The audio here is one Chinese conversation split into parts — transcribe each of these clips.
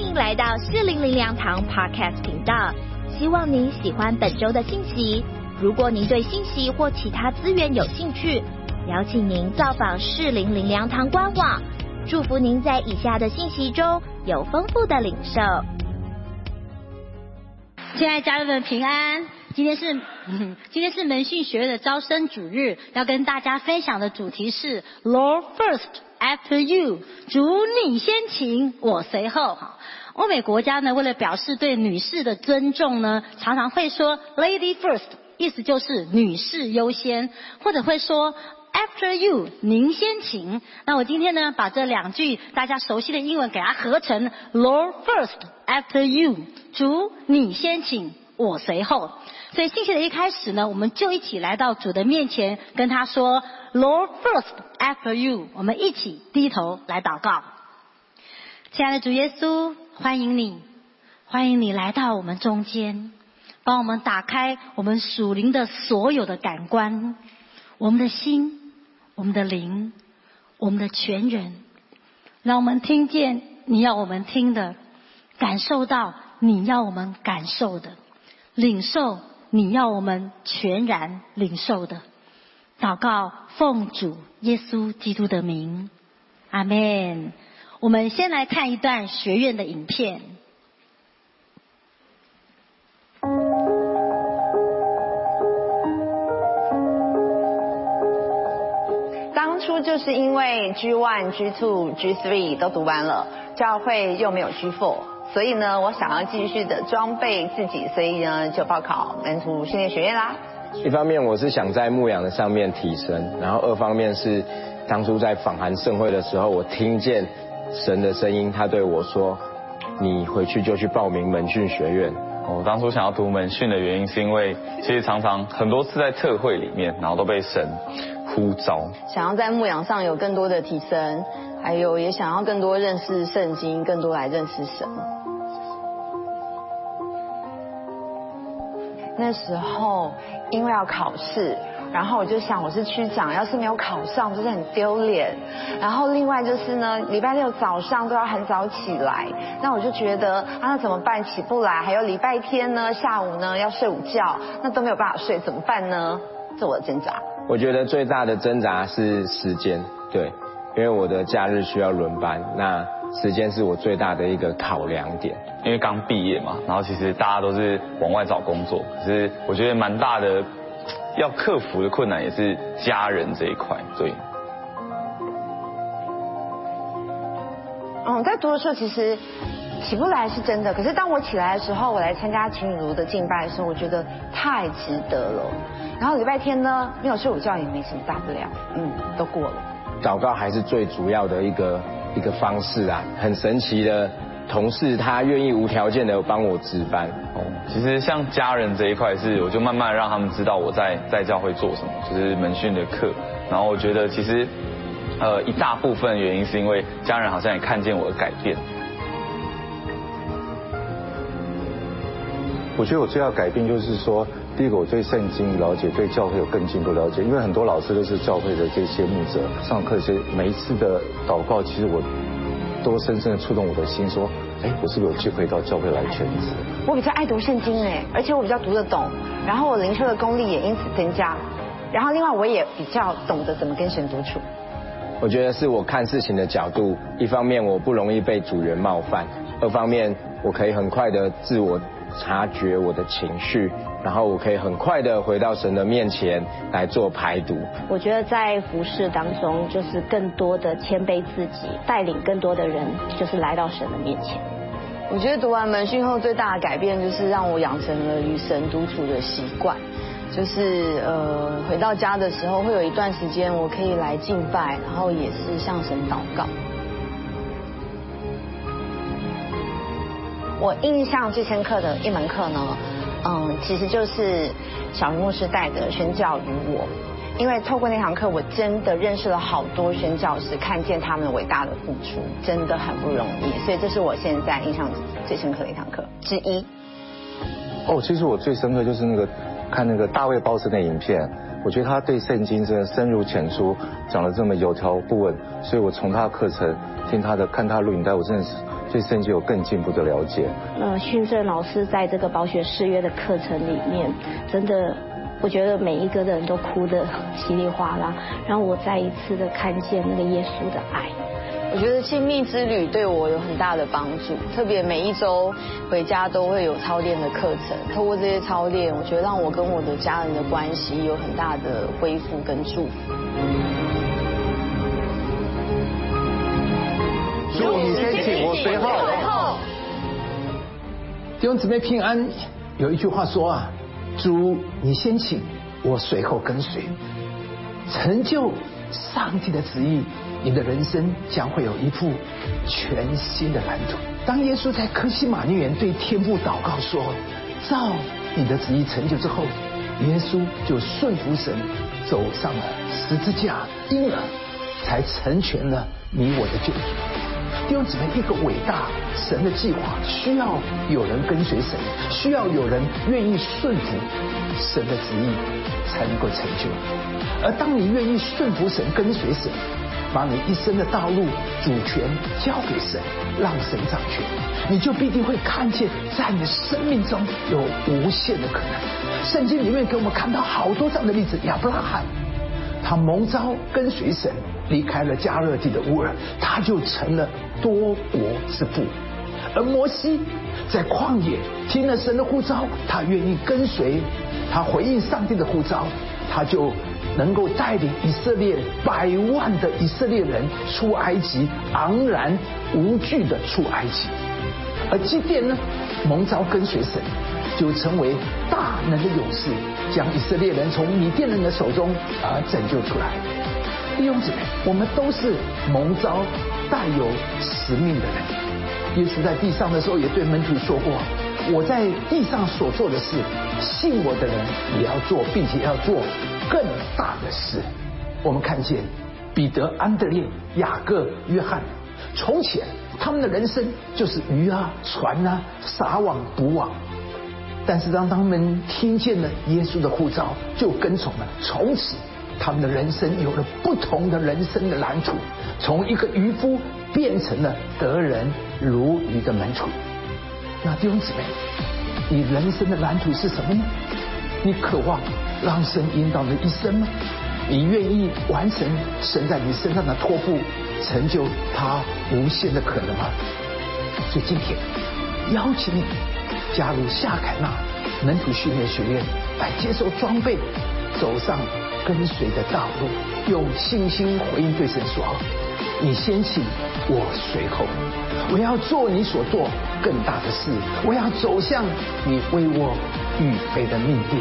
欢迎来到四零零粮堂 Podcast 频道，希望您喜欢本周的信息。如果您对信息或其他资源有兴趣，邀请您造访四零零粮堂官网。祝福您在以下的信息中有丰富的领受。亲爱家人们平安，今天是 今天是门训学院的招生主日，要跟大家分享的主题是 Lord first after you，主你先请，我随后。欧美国家呢，为了表示对女士的尊重呢，常常会说 Lady first，意思就是女士优先，或者会说。After you，您先请。那我今天呢，把这两句大家熟悉的英文给它合成，Lord first, after you。主你先请，我随后。所以信息的一开始呢，我们就一起来到主的面前，跟他说，Lord first, after you。我们一起低头来祷告。亲爱的主耶稣，欢迎你，欢迎你来到我们中间，帮我们打开我们属灵的所有的感官，我们的心。我们的灵，我们的全人，让我们听见你要我们听的，感受到你要我们感受的，领受你要我们全然领受的。祷告，奉主耶稣基督的名，阿门。我们先来看一段学院的影片。当初就是因为 G one、G two、G three 都读完了，教会又没有 G four，所以呢，我想要继续的装备自己，所以呢，就报考门徒训练学院啦。一方面我是想在牧羊的上面提升，然后二方面是当初在访韩盛会的时候，我听见神的声音，他对我说：“你回去就去报名门训学院。”我当初想要读门训的原因，是因为其实常常很多次在特会里面，然后都被神。呼召，想要在牧羊上有更多的提升，还有也想要更多认识圣经，更多来认识神。那时候因为要考试，然后我就想我是区长，要是没有考上，就是很丢脸。然后另外就是呢，礼拜六早上都要很早起来，那我就觉得啊，那怎么办？起不来。还有礼拜天呢，下午呢要睡午觉，那都没有办法睡，怎么办呢？自我挣扎。我觉得最大的挣扎是时间，对，因为我的假日需要轮班，那时间是我最大的一个考量点。因为刚毕业嘛，然后其实大家都是往外找工作，可是我觉得蛮大的要克服的困难也是家人这一块，对。嗯，在读的时候其实起不来是真的，可是当我起来的时候，我来参加秦雨茹的敬拜的时候，我觉得太值得了。然后礼拜天呢，没有睡午觉也没什么大不了，嗯，都过了。祷告还是最主要的一个一个方式啊，很神奇的同事，他愿意无条件的帮我值班。哦，其实像家人这一块是，我就慢慢让他们知道我在 在教会做什么，就是门训的课。然后我觉得其实，呃，一大部分原因是因为家人好像也看见我的改变。我觉得我最要改变就是说。第一个，我对圣经了解，对教会有更进一步了解。因为很多老师都是教会的这些牧者，上课些每一次的祷告，其实我都深深的触动我的心，说，哎，我是不是有机会到教会来全职？我比较爱读圣经哎，而且我比较读得懂，然后我灵修的功力也因此增加，然后另外我也比较懂得怎么跟神独处。我觉得是我看事情的角度，一方面我不容易被主人冒犯，二方面我可以很快的自我。察觉我的情绪，然后我可以很快的回到神的面前来做排毒。我觉得在服饰当中，就是更多的谦卑自己，带领更多的人，就是来到神的面前。我觉得读完门训后最大的改变，就是让我养成了与神独处的习惯。就是呃，回到家的时候，会有一段时间我可以来敬拜，然后也是向神祷告。我印象最深刻的一门课呢，嗯，其实就是小牧师带的宣教于我，因为透过那堂课，我真的认识了好多宣教师，看见他们伟大的付出，真的很不容易，所以这是我现在印象最深刻的一堂课之一。哦，其实我最深刻就是那个看那个大卫鲍森的影片，我觉得他对圣经真的深入浅出，讲的这么有条不紊，所以我从他的课程听他的看他录影带，我真的是。对圣经有更进一步的了解。那，训政老师在这个保学誓约的课程里面，真的，我觉得每一个人都哭得稀里哗啦，让我再一次的看见那个耶稣的爱。我觉得亲密之旅对我有很大的帮助，特别每一周回家都会有操练的课程，透过这些操练，我觉得让我跟我的家人的关系有很大的恢复跟祝福。祝你先请，我随后。弟兄姊妹平安。有一句话说啊，主你先请，我随后跟随，成就上帝的旨意。你的人生将会有一幅全新的蓝图。当耶稣在科西玛尼园对天父祷告说：“照你的旨意成就之后”，耶稣就顺服神，走上了十字架，因而才成全了你我的救主。弟兄姊妹，一个伟大神的计划需要有人跟随神，需要有人愿意顺服神的旨意，才能够成就。而当你愿意顺服神，跟随神。把你一生的道路主权交给神，让神掌权，你就必定会看见，在你的生命中有无限的可能。圣经里面给我们看到好多这样的例子：亚伯拉罕，他蒙召跟随神，离开了加勒地的乌尔，他就成了多国之父；而摩西在旷野听了神的呼召，他愿意跟随，他回应上帝的呼召，他就。能够带领以色列百万的以色列人出埃及，昂然无惧的出埃及。而基甸呢，蒙召跟随神，就成为大能的勇士，将以色列人从米甸人的手中而拯救出来。弟兄姊妹，我们都是蒙召带有使命的人。耶稣在地上的时候也对门徒说过：“我在地上所做的事，信我的人也要做，并且要做。”更大的事，我们看见彼得、安德烈、雅各、约翰，从前他们的人生就是鱼啊、船啊、撒网捕网，但是当他们听见了耶稣的呼召，就跟从了。从此，他们的人生有了不同的人生的蓝图，从一个渔夫变成了得人如鱼的门徒。那弟兄姊妹，你人生的蓝图是什么呢？你渴望？让神引导你一生吗？你愿意完成神在你身上的托付，成就他无限的可能吗？所以今天邀请你加入夏凯纳门徒训练学院，来接受装备，走上跟随的道路，用信心回应对神说：“你先请，我随后。我要做你所做更大的事，我要走向你为我预备的命定。”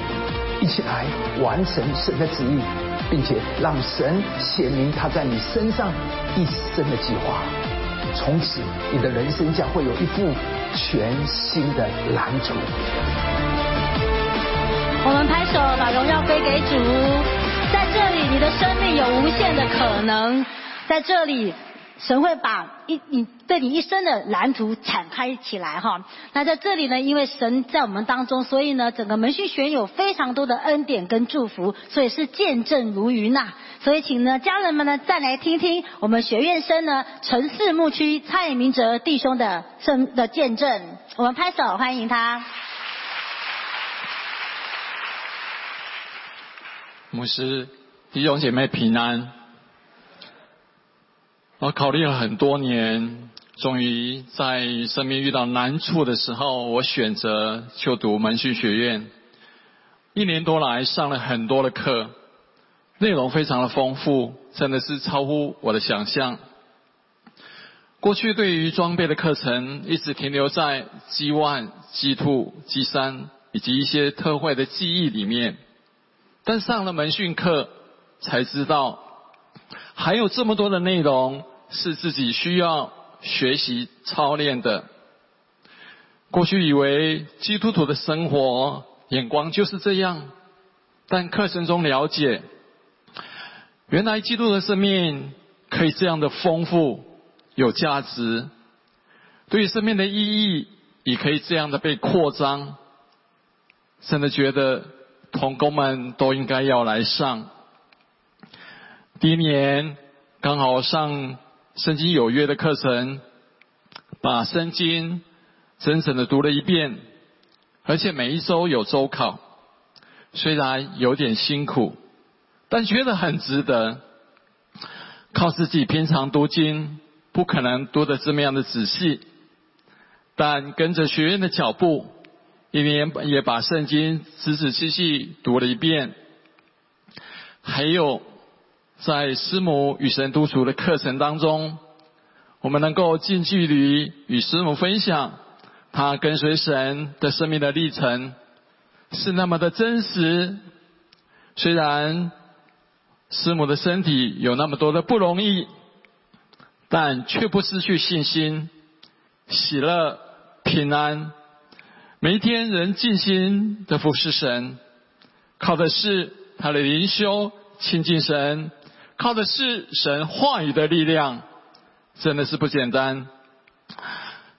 一起来完成神的旨意，并且让神显明他在你身上一生的计划。从此，你的人生将会有一副全新的蓝图。我们拍手，把荣耀归给主。在这里，你的生命有无限的可能。在这里。神会把一你对你一生的蓝图展开起来哈。那在这里呢，因为神在我们当中，所以呢，整个门训学有非常多的恩典跟祝福，所以是见证如云呐。所以请呢家人们呢再来听听我们学院生呢城市牧区蔡明哲弟兄的生的见证。我们拍手欢迎他。牧师弟兄姐妹平安。我考虑了很多年，终于在生命遇到难处的时候，我选择就读门训学院。一年多来上了很多的课，内容非常的丰富，真的是超乎我的想象。过去对于装备的课程，一直停留在 G One、G Two、G 三以及一些特惠的记忆里面，但上了门训课，才知道还有这么多的内容。是自己需要学习操练的。过去以为基督徒的生活眼光就是这样，但课程中了解，原来基督的生命可以这样的丰富、有价值，对于生命的意义也可以这样的被扩张。真的觉得同工们都应该要来上。第一年刚好上。圣经有约的课程，把圣经整整的读了一遍，而且每一周有周考，虽然有点辛苦，但觉得很值得。靠自己平常读经，不可能读的这么样的仔细，但跟着学院的脚步，一年也把圣经仔仔细细读了一遍。还有，在师母与神独处的课程当中，我们能够近距离与师母分享他跟随神的生命的历程，是那么的真实。虽然。师母的身体有那么多的不容易，但却不失去信心、喜乐、平安。每一天仍尽心的服侍神，靠的是他的灵修亲近神，靠的是神话语的力量，真的是不简单。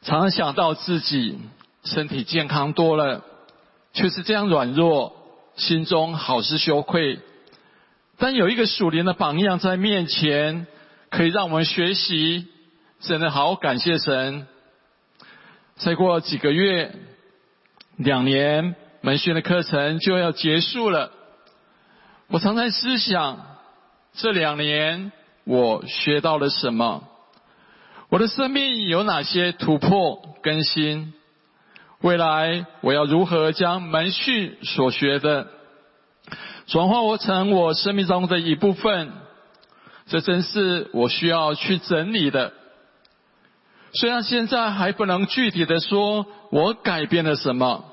常常想到自己身体健康多了，却是这样软弱，心中好是羞愧。但有一个属灵的榜样在面前，可以让我们学习，真的好感谢神。再过几个月，两年门训的课程就要结束了。我常常思想，这两年我学到了什么？我的生命有哪些突破更新？未来我要如何将门训所学的？转化我成我生命中的一部分，这真是我需要去整理的。虽然现在还不能具体的说我改变了什么，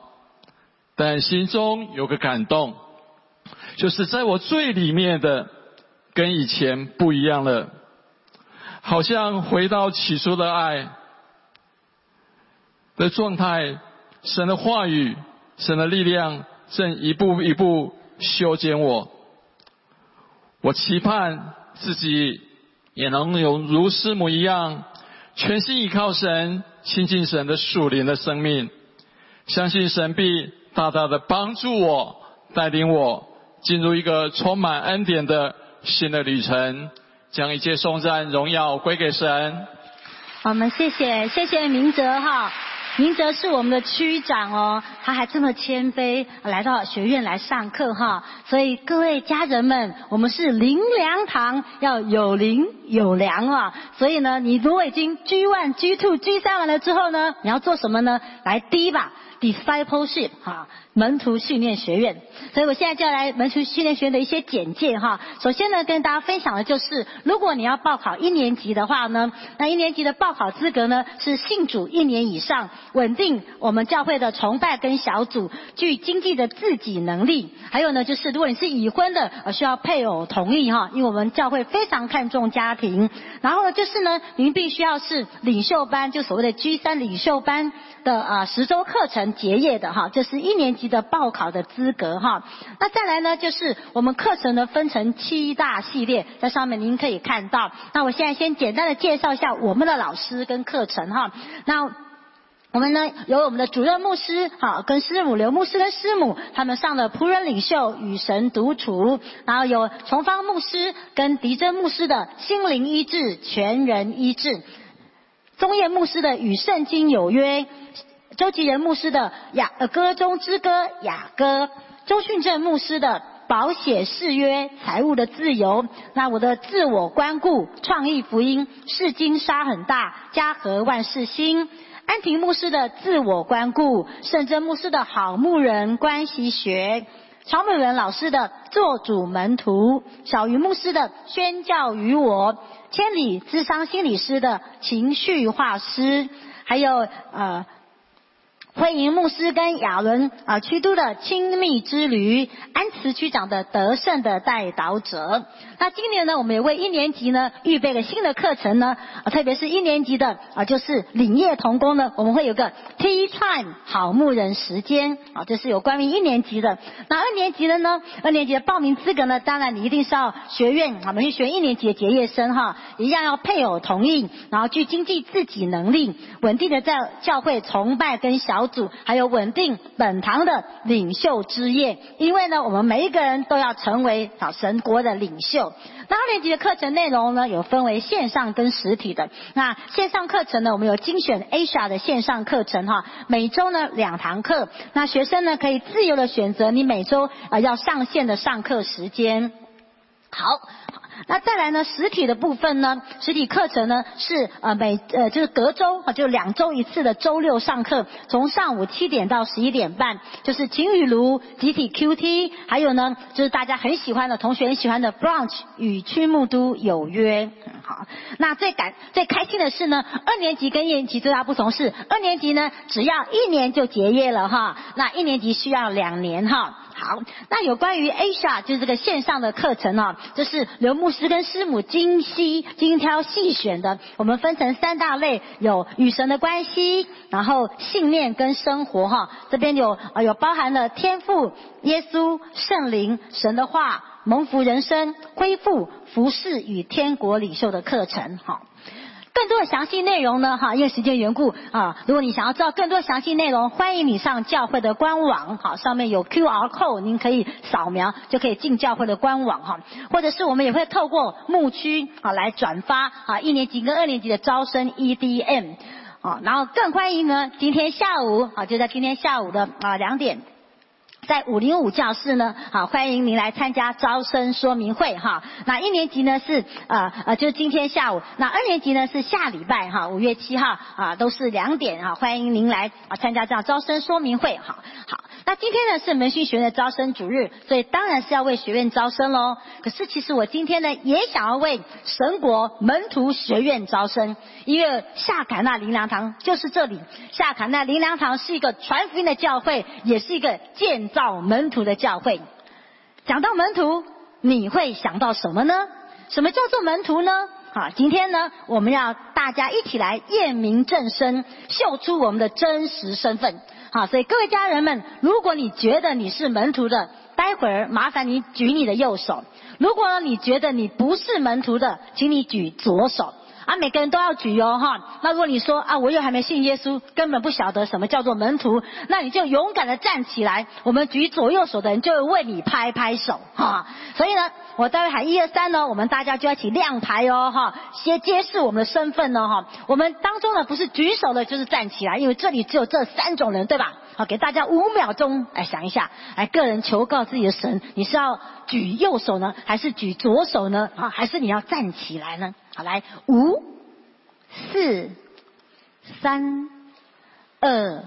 但心中有个感动，就是在我最里面的跟以前不一样了，好像回到起初的爱的状态。神的话语，神的力量正一步一步。修剪我，我期盼自己也能有如师母一样，全心依靠神、亲近神的属灵的生命，相信神必大大的帮助我，带领我进入一个充满恩典的新的旅程，将一切颂赞荣耀归给神。我们谢谢谢谢明哲哈。明哲是我们的区长哦，他还这么谦卑来到学院来上课哈，所以各位家人们，我们是灵粮堂，要有灵有粮啊，所以呢，你如果已经 G one、G two、G 三完了之后呢，你要做什么呢？来第一把 discipleship 哈。门徒训练学院，所以我现在就要来门徒训练学院的一些简介哈。首先呢，跟大家分享的就是，如果你要报考一年级的话呢，那一年级的报考资格呢是信主一年以上，稳定我们教会的崇拜跟小组，具经济的自己能力。还有呢，就是如果你是已婚的，呃，需要配偶同意哈，因为我们教会非常看重家庭。然后呢，就是呢，您必须要是领袖班，就所谓的 G 三领袖班的啊十周课程结业的哈，就是一年级。的报考的资格哈，那再来呢，就是我们课程呢分成七大系列，在上面您可以看到。那我现在先简单的介绍一下我们的老师跟课程哈。那我们呢有我们的主任牧师哈，跟师母刘牧师跟师母他们上的仆人领袖与神独处，然后有崇方牧师跟狄真牧师的心灵医治全人医治，宗业牧师的与圣经有约。周吉仁牧师的雅歌中之歌雅歌，周训正牧师的保险誓约财务的自由，那我的自我关顾创意福音是金沙很大家和万事兴，安婷牧师的自我关顾，圣真牧师的好牧人关系学，曹美文老师的做主门徒，小鱼牧师的宣教于我，千里智商心理师的情绪化师，还有呃。欢迎牧师跟亚伦啊，区都的亲密之旅，安慈区长的得胜的带导者。那今年呢，我们也为一年级呢预备了新的课程呢，啊，特别是一年级的啊，就是领业童工呢，我们会有个 Tea Time 好牧人时间啊，这是有关于一年级的。那二年级的呢，二年级的报名资格呢，当然你一定是要学院啊，我们去学一年级的结业生哈，一样要配偶同意，然后具经济自己能力，稳定的在教会崇拜跟小。组，还有稳定本堂的领袖之业。因为呢，我们每一个人都要成为啊神国的领袖。那二年级的课程内容呢，有分为线上跟实体的。那线上课程呢，我们有精选 Asia 的线上课程哈，每周呢两堂课。那学生呢可以自由的选择你每周呃要上线的上课时间。好。那再来呢？实体的部分呢？实体课程呢是呃每呃就是隔周啊，就两周一次的周六上课，从上午七点到十一点半，就是晴雨炉集体 QT，还有呢就是大家很喜欢的同学很喜欢的 Brunch 与曲木都有约。好，那最感最开心的是呢，二年级跟一年级最大不同是，二年级呢只要一年就结业了哈，那一年级需要两年哈。好，那有关于 Asia 就是这个线上的课程哦，这是刘牧师跟师母精细精挑细选的。我们分成三大类，有与神的关系，然后信念跟生活哈。这边有呃有包含了天赋、耶稣、圣灵、神的话、蒙福人生、恢复、服饰与天国领袖的课程哈。更多的详细内容呢，哈，因为时间缘故啊，如果你想要知道更多详细内容，欢迎你上教会的官网，好，上面有 Q R code，您可以扫描就可以进教会的官网哈，或者是我们也会透过牧区啊来转发啊一年级跟二年级的招生 E D M，啊，然后更欢迎呢今天下午啊就在今天下午的啊两点。在五零五教室呢，好，欢迎您来参加招生说明会哈。那一年级呢是呃呃，就是今天下午。那二年级呢是下礼拜哈，五月七号啊，都是两点啊，欢迎您来啊参加这样招生说明会哈。好。那今天呢是门训学院的招生主日，所以当然是要为学院招生喽。可是其实我今天呢也想要为神国门徒学院招生，因为夏坎纳灵粮堂就是这里。夏坎纳灵粮堂是一个传福音的教会，也是一个建造门徒的教会。讲到门徒，你会想到什么呢？什么叫做门徒呢？好，今天呢我们要大家一起来验明正身，秀出我们的真实身份。好，所以各位家人们，如果你觉得你是门徒的，待会儿麻烦你举你的右手；如果你觉得你不是门徒的，请你举左手。啊，每个人都要举哦，哈。那如果你说啊，我又还没信耶稣，根本不晓得什么叫做门徒，那你就勇敢的站起来，我们举左右手的人就会为你拍拍手，哈。所以呢，我待会喊一二三呢，我们大家就要起亮牌哦，哈，先揭示我们的身份呢，哈。我们当中呢，不是举手的，就是站起来，因为这里只有这三种人，对吧？好，给大家五秒钟，来想一下，来个人求告自己的神，你是要举右手呢，还是举左手呢？啊，还是你要站起来呢？好，来，五、四、三、二、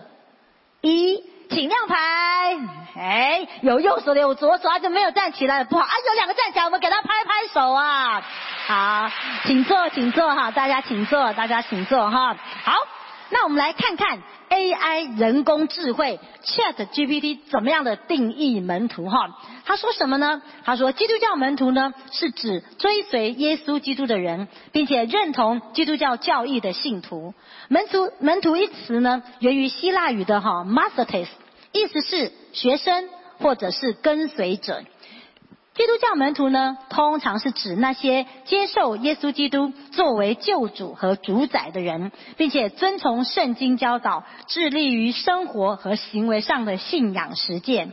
一，请亮牌。哎，有右手的，有左手，他就没有站起来，不好。啊，有两个站起来，我们给他拍拍手啊。好，请坐，请坐哈，大家请坐，大家请坐哈。好，那我们来看看。AI 人工智慧 Chat GPT 怎么样的定义门徒哈？他说什么呢？他说基督教门徒呢是指追随耶稣基督的人，并且认同基督教教义的信徒。门徒门徒一词呢源于希腊语的哈 Mathetes，意思是学生或者是跟随者。基督教门徒呢，通常是指那些接受耶稣基督作为救主和主宰的人，并且遵从圣经教导，致力于生活和行为上的信仰实践。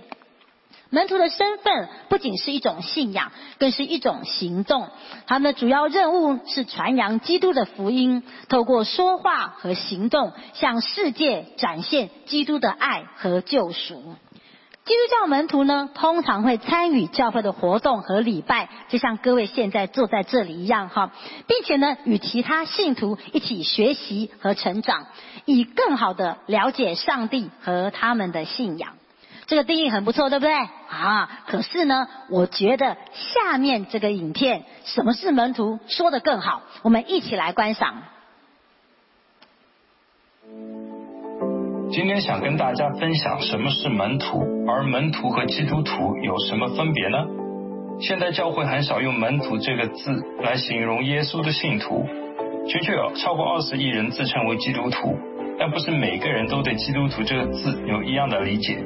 门徒的身份不仅是一种信仰，更是一种行动。他们的主要任务是传扬基督的福音，透过说话和行动，向世界展现基督的爱和救赎。基督教门徒呢，通常会参与教会的活动和礼拜，就像各位现在坐在这里一样哈，并且呢，与其他信徒一起学习和成长，以更好的了解上帝和他们的信仰。这个定义很不错，对不对？啊，可是呢，我觉得下面这个影片，什么是门徒，说的更好，我们一起来观赏。今天想跟大家分享什么是门徒，而门徒和基督徒有什么分别呢？现代教会很少用门徒这个字来形容耶稣的信徒，的确有超过二十亿人自称为基督徒，但不是每个人都对基督徒这个字有一样的理解。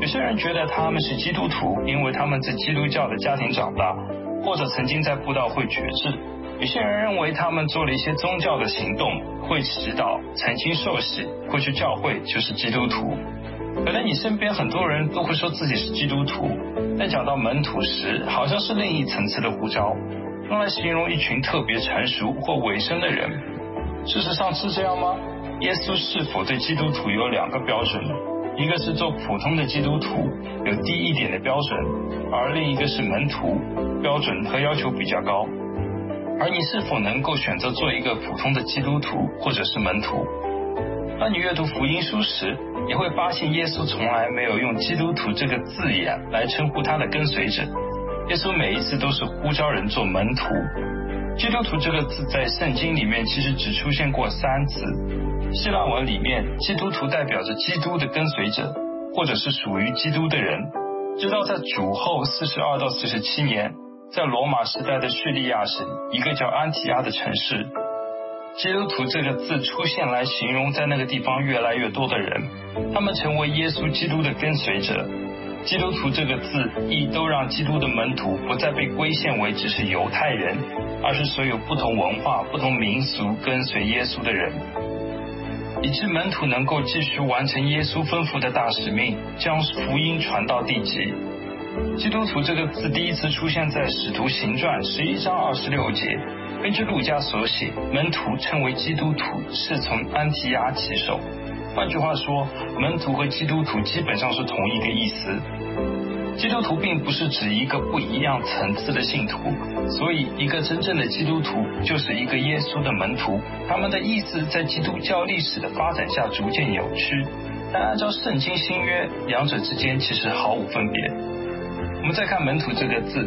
有些人觉得他们是基督徒，因为他们在基督教的家庭长大，或者曾经在布道会觉志。有些人认为他们做了一些宗教的行动，会祈祷、曾经受洗、会去教会，就是基督徒。可能你身边很多人都会说自己是基督徒，但讲到门徒时，好像是另一层次的呼召，用来形容一群特别成熟或委身的人。事实上是这样吗？耶稣是否对基督徒有两个标准？一个是做普通的基督徒，有低一点的标准，而另一个是门徒，标准和要求比较高。而你是否能够选择做一个普通的基督徒，或者是门徒？当你阅读福音书时，你会发现耶稣从来没有用基督徒这个字眼来称呼他的跟随者。耶稣每一次都是呼召人做门徒。基督徒这个字在圣经里面其实只出现过三次。希腊文里面，基督徒代表着基督的跟随者，或者是属于基督的人。直到在主后四十二到四十七年，在罗马时代的叙利亚省一个叫安提阿的城市，基督徒这个字出现来形容在那个地方越来越多的人，他们成为耶稣基督的跟随者。基督徒这个字亦都让基督的门徒不再被归限为只是犹太人，而是所有不同文化、不同民俗跟随耶稣的人，以致门徒能够继续完成耶稣吩咐的大使命，将福音传到地极。基督徒这个字第一次出现在使徒行传十一章二十六节，根据路加所写，门徒称为基督徒是从安提亚起手。换句话说，门徒和基督徒基本上是同一个意思。基督徒并不是指一个不一样层次的信徒，所以一个真正的基督徒就是一个耶稣的门徒。他们的意思在基督教历史的发展下逐渐扭曲，但按照圣经新约，两者之间其实毫无分别。我们再看门徒这个字，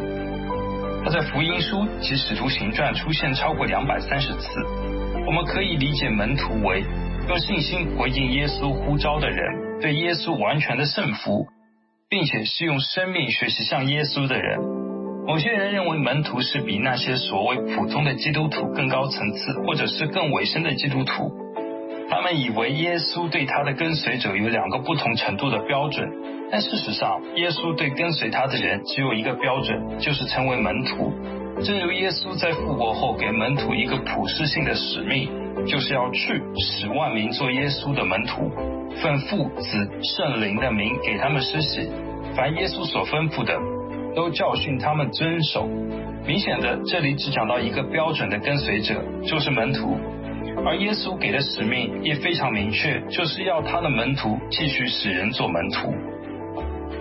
它在福音书及使徒行传出现超过两百三十次。我们可以理解门徒为。用信心回应耶稣呼召的人，对耶稣完全的圣服，并且是用生命学习像耶稣的人。某些人认为门徒是比那些所谓普通的基督徒更高层次，或者是更委身的基督徒。他们以为耶稣对他的跟随者有两个不同程度的标准，但事实上，耶稣对跟随他的人只有一个标准，就是成为门徒。正如耶稣在复活后给门徒一个普世性的使命。就是要去使万民做耶稣的门徒，奉父子圣灵的名给他们施洗，凡耶稣所吩咐的，都教训他们遵守。明显的，这里只讲到一个标准的跟随者，就是门徒，而耶稣给的使命也非常明确，就是要他的门徒继续使人做门徒。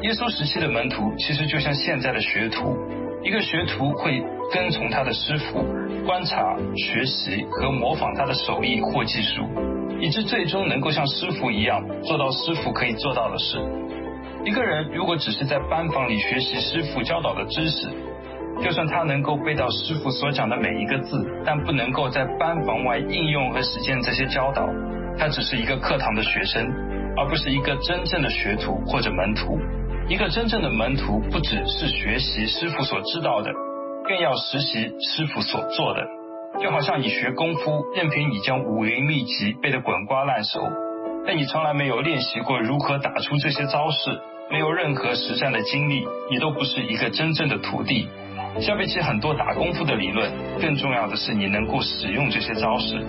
耶稣时期的门徒其实就像现在的学徒，一个学徒会跟从他的师傅。观察、学习和模仿他的手艺或技术，以致最终能够像师傅一样做到师傅可以做到的事。一个人如果只是在班房里学习师傅教导的知识，就算他能够背到师傅所讲的每一个字，但不能够在班房外应用和实践这些教导，他只是一个课堂的学生，而不是一个真正的学徒或者门徒。一个真正的门徒不只是学习师傅所知道的。更要实习师傅所做的，就好像你学功夫，任凭你将武林秘籍背得滚瓜烂熟，但你从来没有练习过如何打出这些招式，没有任何实战的经历，你都不是一个真正的徒弟。相比起很多打功夫的理论，更重要的是你能够使用这些招式。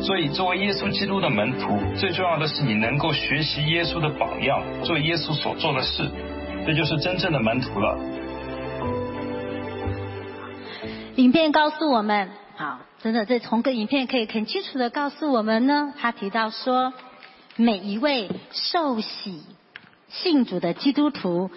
所以，作为耶稣基督的门徒，最重要的是你能够学习耶稣的榜样，做耶稣所做的事，这就是真正的门徒了。影片告诉我们，好，真的，这从个影片可以很清楚的告诉我们呢。他提到说，每一位受洗信主的基督徒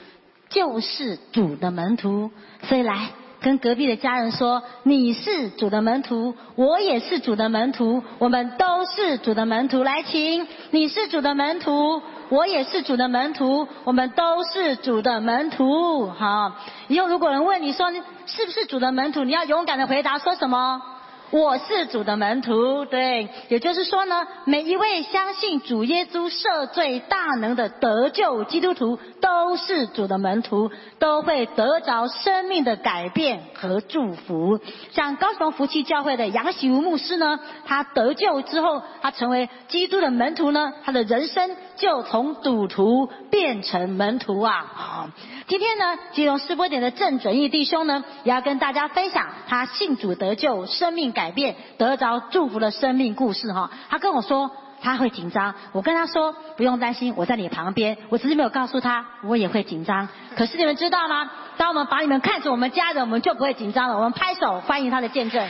就是主的门徒。所以来跟隔壁的家人说，你是主的门徒，我也是主的门徒，我们都是主的门徒。来，请，你是主的门徒。我也是主的门徒，我们都是主的门徒。好，以后如果人问你说是不是主的门徒，你要勇敢的回答说什么？我是主的门徒，对，也就是说呢，每一位相信主耶稣赦罪大能的得救基督徒，都是主的门徒，都会得着生命的改变和祝福。像高雄福气教会的杨喜如牧师呢，他得救之后，他成为基督的门徒呢，他的人生就从赌徒变成门徒啊！好，今天呢，金融师波点的郑准义弟兄呢，也要跟大家分享他信主得救、生命改变、得着祝福的生命故事哈。他跟我说他会紧张，我跟他说不用担心，我在你旁边。我只是没有告诉他我也会紧张。可是你们知道吗？当我们把你们看成我们家人，我们就不会紧张了。我们拍手欢迎他的见证。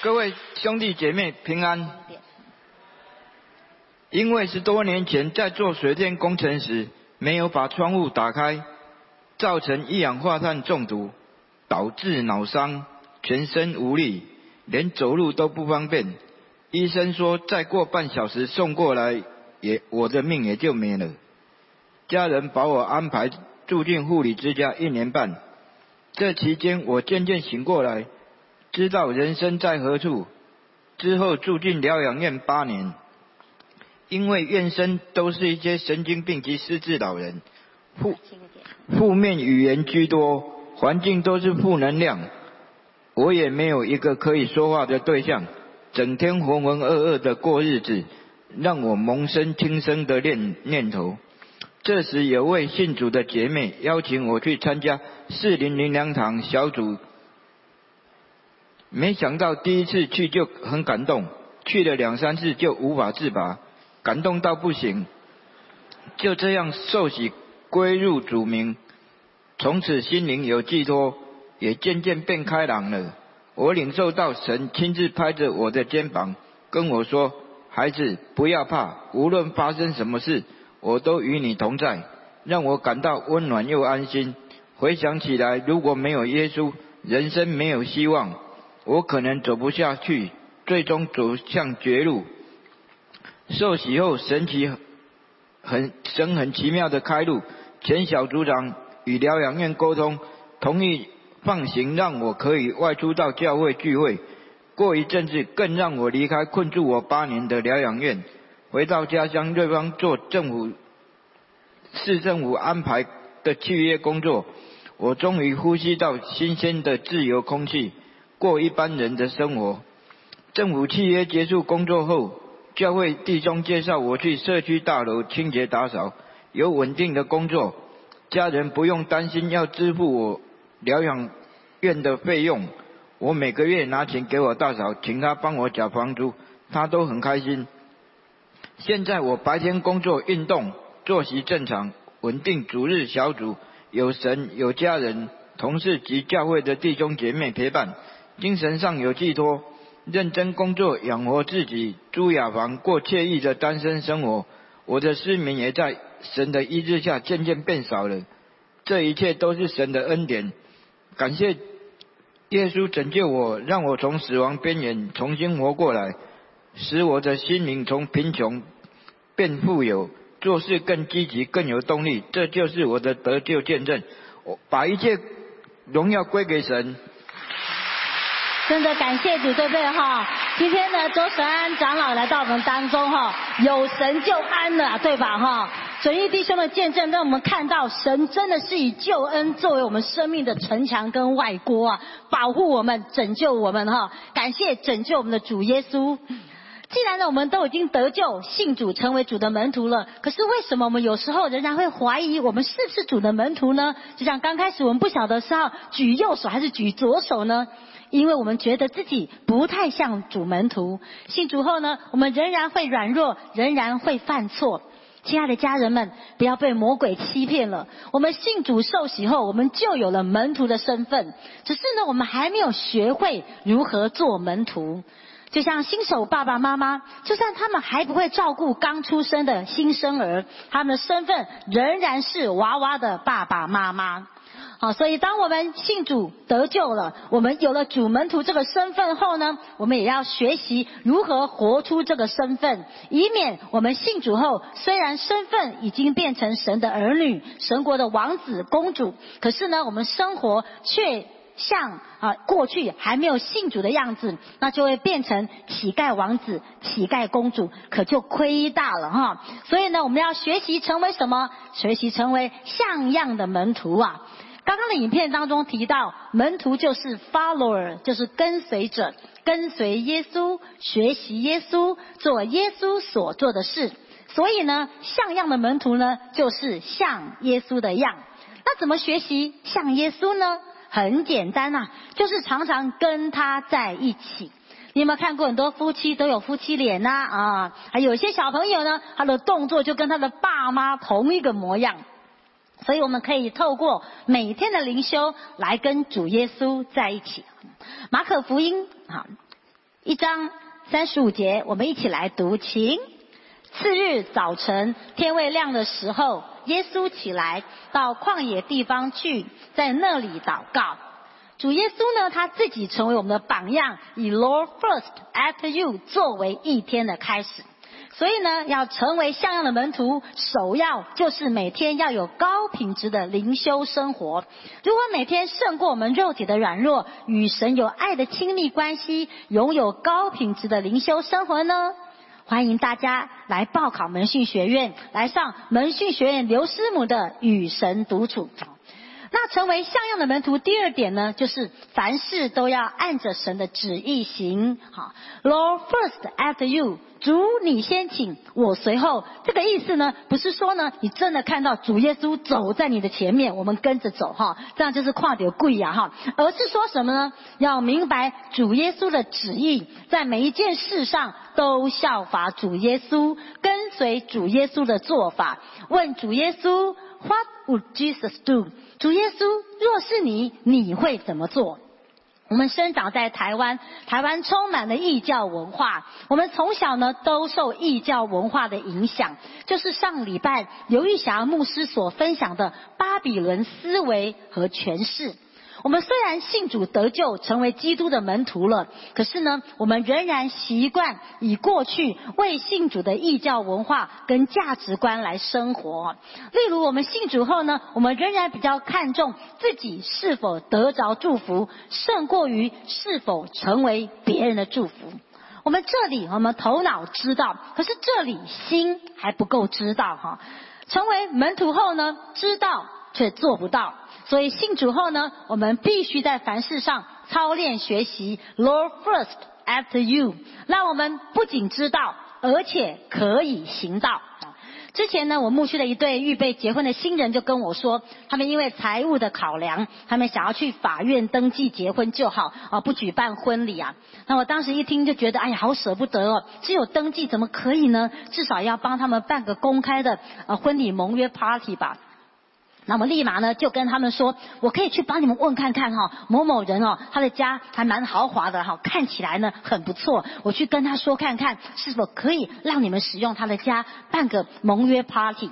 各位兄弟姐妹平安。因为是多年前在做水电工程时，没有把窗户打开，造成一氧化碳中毒，导致脑伤，全身无力，连走路都不方便。医生说再过半小时送过来，也我的命也就没了。家人把我安排住进护理之家一年半，这期间我渐渐醒过来。知道人生在何处，之后住进疗养院八年，因为院生都是一些神经病及失智老人，负负面语言居多，环境都是负能量，我也没有一个可以说话的对象，整天浑浑噩噩的过日子，让我萌生轻生的念念头。这时有位信主的姐妹邀请我去参加四零零两堂小组。没想到第一次去就很感动，去了两三次就无法自拔，感动到不行。就这样受洗归入主名，从此心灵有寄托，也渐渐变开朗了。我领受到神亲自拍着我的肩膀，跟我说：“孩子，不要怕，无论发生什么事，我都与你同在。”让我感到温暖又安心。回想起来，如果没有耶稣，人生没有希望。我可能走不下去，最终走向绝路。受洗后，神奇很神很奇妙的开路。前小组长与疗养院沟通，同意放行，让我可以外出到教会聚会。过一阵子，更让我离开困住我八年的疗养院，回到家乡瑞芳做政府市政府安排的契约工作。我终于呼吸到新鲜的自由空气。过一般人的生活。政府契约结束工作后，教会弟兄介绍我去社区大楼清洁打扫，有稳定的工作，家人不用担心要支付我疗养院的费用。我每个月拿钱给我大嫂，请她帮我缴房租，她都很开心。现在我白天工作、运动、作息正常，稳定主日小组，有神、有家人、同事及教会的弟兄姐妹陪伴。精神上有寄托，认真工作养活自己，租雅房过惬意的单身生活。我的失眠也在神的医治下渐渐变少了。这一切都是神的恩典，感谢耶稣拯救我，让我从死亡边缘重新活过来，使我的心灵从贫穷变富有，做事更积极更有动力。这就是我的得救见证。我把一切荣耀归给神。真的感谢主，对不对哈？今天呢，周神安长老来到我们当中哈，有神就安了，对吧哈？神义弟兄的见证，让我们看到神真的是以救恩作为我们生命的城墙跟外郭啊，保护我们，拯救我们哈。感谢拯救我们的主耶稣。既然呢，我们都已经得救、信主、成为主的门徒了，可是为什么我们有时候仍然会怀疑我们是不是主的门徒呢？就像刚开始我们不晓得是要举右手还是举左手呢？因为我们觉得自己不太像主门徒，信主后呢，我们仍然会软弱，仍然会犯错。亲爱的家人们，不要被魔鬼欺骗了。我们信主受洗后，我们就有了门徒的身份。只是呢，我们还没有学会如何做门徒。就像新手爸爸妈妈，就算他们还不会照顾刚出生的新生儿，他们的身份仍然是娃娃的爸爸妈妈。好，所以当我们信主得救了，我们有了主门徒这个身份后呢，我们也要学习如何活出这个身份，以免我们信主后，虽然身份已经变成神的儿女、神国的王子公主，可是呢，我们生活却像啊过去还没有信主的样子，那就会变成乞丐王子、乞丐公主，可就亏大了哈。所以呢，我们要学习成为什么？学习成为像样的门徒啊！刚刚的影片当中提到，门徒就是 follower，就是跟随者，跟随耶稣，学习耶稣，做耶稣所做的事。所以呢，像样的门徒呢，就是像耶稣的样。那怎么学习像耶稣呢？很简单呐，就是常常跟他在一起。你有没有看过很多夫妻都有夫妻脸呐？啊，还有些小朋友呢，他的动作就跟他的爸妈同一个模样。所以我们可以透过每天的灵修来跟主耶稣在一起。马可福音啊，一章三十五节，我们一起来读。请次日早晨天未亮的时候，耶稣起来到旷野地方去，在那里祷告。主耶稣呢，他自己成为我们的榜样，以 Lord first after you 作为一天的开始。所以呢，要成为像样的门徒，首要就是每天要有高品质的灵修生活。如果每天胜过我们肉体的软弱，与神有爱的亲密关系，拥有高品质的灵修生活呢？欢迎大家来报考门训学院，来上门训学院刘师母的与神独处。那成为像样的门徒，第二点呢，就是凡事都要按着神的旨意行。好，Lord first after you。主你先请，我随后。这个意思呢，不是说呢，你真的看到主耶稣走在你的前面，我们跟着走哈，这样就是跨点贵呀哈。而是说什么呢？要明白主耶稣的旨意，在每一件事上都效法主耶稣，跟随主耶稣的做法。问主耶稣花 would Jesus do？主耶稣，若是你，你会怎么做？我们生长在台湾，台湾充满了异教文化。我们从小呢都受异教文化的影响，就是上礼拜刘玉霞牧师所分享的巴比伦思维和诠释。我们虽然信主得救，成为基督的门徒了，可是呢，我们仍然习惯以过去为信主的异教文化跟价值观来生活。例如，我们信主后呢，我们仍然比较看重自己是否得着祝福，胜过于是否成为别人的祝福。我们这里我们头脑知道，可是这里心还不够知道哈。成为门徒后呢，知道却做不到。所以信主后呢，我们必须在凡事上操练学习，Lord first after you，让我们不仅知道，而且可以行道。之前呢，我牧区的一对预备结婚的新人就跟我说，他们因为财务的考量，他们想要去法院登记结婚就好，啊，不举办婚礼啊。那我当时一听就觉得，哎呀，好舍不得哦，只有登记怎么可以呢？至少要帮他们办个公开的呃婚礼盟约 party 吧。那么立马呢，就跟他们说，我可以去帮你们问看看哈，某某人哦，他的家还蛮豪华的哈，看起来呢很不错，我去跟他说看看，是否可以让你们使用他的家办个盟约 party。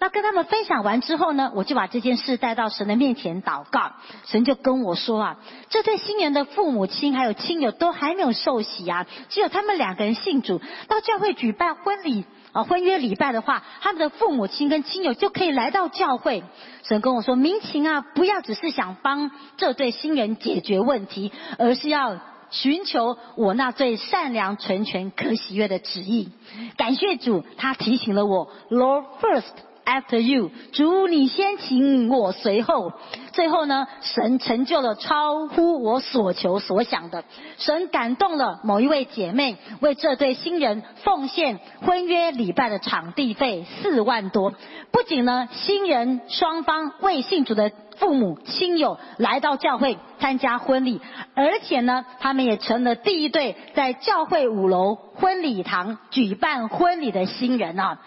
那跟他们分享完之后呢，我就把这件事带到神的面前祷告，神就跟我说啊，这对新人的父母亲还有亲友都还没有受洗啊，只有他们两个人信主，到教会举办婚礼。啊，婚约礼拜的话，他们的父母亲跟亲友就可以来到教会。神跟我说，民情啊，不要只是想帮这对新人解决问题，而是要寻求我那最善良、纯全、可喜悦的旨意。感谢主，他提醒了我，Lord first。After you，主你先请我随后。最后呢，神成就了超乎我所求所想的。神感动了某一位姐妹，为这对新人奉献婚约礼拜的场地费四万多。不仅呢，新人双方未信主的父母亲友来到教会参加婚礼，而且呢，他们也成了第一对在教会五楼婚礼堂举办婚礼的新人啊。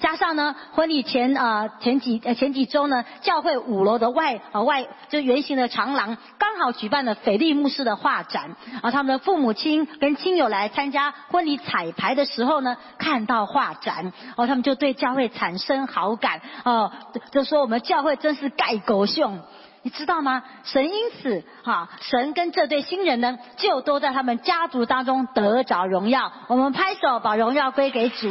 加上呢，婚礼前啊前几呃前几周呢，教会五楼的外啊外就圆形的长廊刚好举办了斐利牧师的画展，啊他们的父母亲跟亲友来参加婚礼彩排的时候呢，看到画展，哦他们就对教会产生好感，哦就说我们教会真是盖狗熊，你知道吗？神因此哈神跟这对新人呢，就都在他们家族当中得着荣耀，我们拍手把荣耀归给主。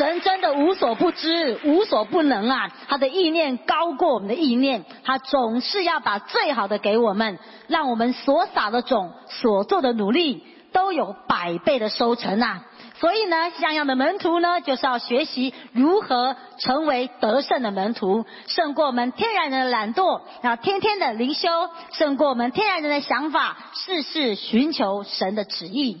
神真的无所不知、无所不能啊！他的意念高过我们的意念，他总是要把最好的给我们，让我们所撒的种、所做的努力都有百倍的收成啊！所以呢，像样的门徒呢，就是要学习如何成为得胜的门徒，胜过我们天然人的懒惰，啊，天天的灵修，胜过我们天然人的想法，事事寻求神的旨意。